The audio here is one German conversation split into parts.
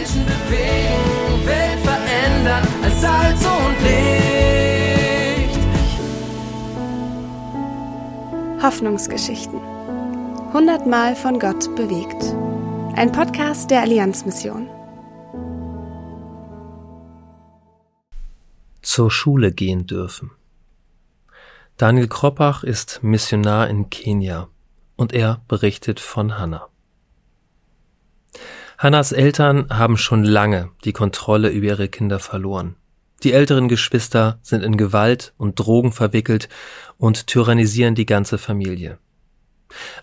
Menschen bewegen, Welt verändern als Salz und Licht. Hoffnungsgeschichten. Hundertmal von Gott bewegt. Ein Podcast der Allianzmission. Zur Schule gehen dürfen. Daniel Kroppach ist Missionar in Kenia und er berichtet von Hannah. Hannas Eltern haben schon lange die Kontrolle über ihre Kinder verloren. Die älteren Geschwister sind in Gewalt und Drogen verwickelt und tyrannisieren die ganze Familie.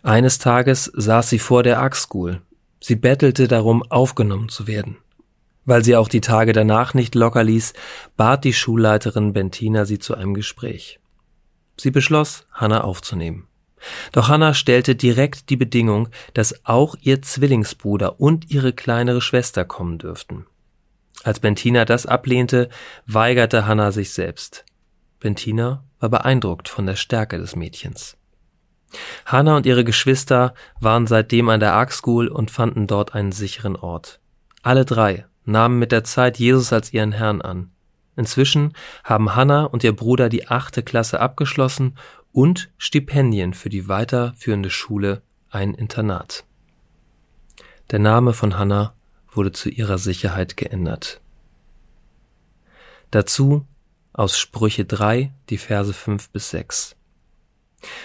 Eines Tages saß sie vor der School. Sie bettelte darum, aufgenommen zu werden. Weil sie auch die Tage danach nicht locker ließ, bat die Schulleiterin Bentina sie zu einem Gespräch. Sie beschloss, Hannah aufzunehmen. Doch Hannah stellte direkt die Bedingung, dass auch ihr Zwillingsbruder und ihre kleinere Schwester kommen dürften. Als Bentina das ablehnte, weigerte Hannah sich selbst. Bentina war beeindruckt von der Stärke des Mädchens. Hannah und ihre Geschwister waren seitdem an der Ark School und fanden dort einen sicheren Ort. Alle drei nahmen mit der Zeit Jesus als ihren Herrn an. Inzwischen haben Hannah und ihr Bruder die achte Klasse abgeschlossen und Stipendien für die weiterführende Schule ein Internat. Der Name von Hannah wurde zu ihrer Sicherheit geändert. Dazu aus Sprüche 3, die Verse 5 bis 6.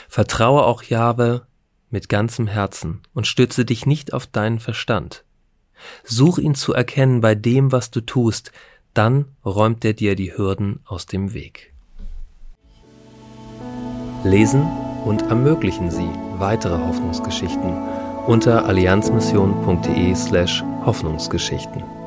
Vertraue auch Jahwe mit ganzem Herzen und stütze dich nicht auf deinen Verstand. Such ihn zu erkennen bei dem, was du tust, dann räumt er dir die Hürden aus dem Weg. Lesen und ermöglichen Sie weitere Hoffnungsgeschichten unter allianzmission.de slash Hoffnungsgeschichten.